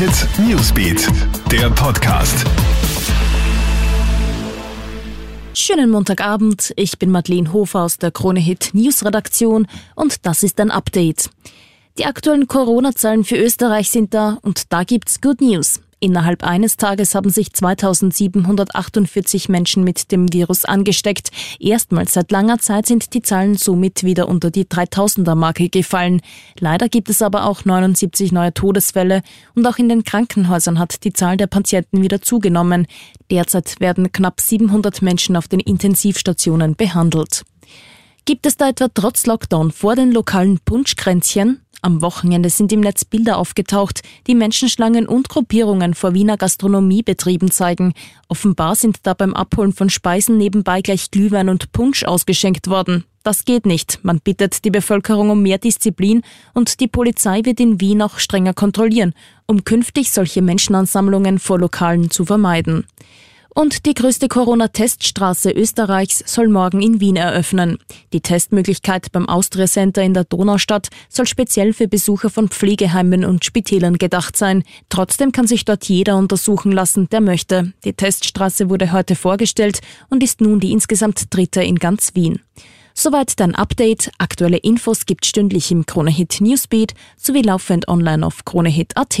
Hit Newsbeat, der Podcast. Schönen Montagabend, ich bin Madeleine Hofer aus der Krone Hit News Redaktion und das ist ein Update. Die aktuellen Corona-Zahlen für Österreich sind da und da gibt's Good News. Innerhalb eines Tages haben sich 2748 Menschen mit dem Virus angesteckt. Erstmals seit langer Zeit sind die Zahlen somit wieder unter die 3000er Marke gefallen. Leider gibt es aber auch 79 neue Todesfälle und auch in den Krankenhäusern hat die Zahl der Patienten wieder zugenommen. Derzeit werden knapp 700 Menschen auf den Intensivstationen behandelt. Gibt es da etwa trotz Lockdown vor den lokalen Punschkränzchen? Am Wochenende sind im Netz Bilder aufgetaucht, die Menschenschlangen und Gruppierungen vor Wiener Gastronomiebetrieben zeigen. Offenbar sind da beim Abholen von Speisen nebenbei gleich Glühwein und Punsch ausgeschenkt worden. Das geht nicht. Man bittet die Bevölkerung um mehr Disziplin und die Polizei wird in Wien auch strenger kontrollieren, um künftig solche Menschenansammlungen vor Lokalen zu vermeiden. Und die größte Corona-Teststraße Österreichs soll morgen in Wien eröffnen. Die Testmöglichkeit beim Austria Center in der Donaustadt soll speziell für Besucher von Pflegeheimen und Spitälern gedacht sein. Trotzdem kann sich dort jeder untersuchen lassen, der möchte. Die Teststraße wurde heute vorgestellt und ist nun die insgesamt dritte in ganz Wien. Soweit dein Update. Aktuelle Infos gibt stündlich im Kronehit Newsbeat sowie laufend online auf kronehit.at.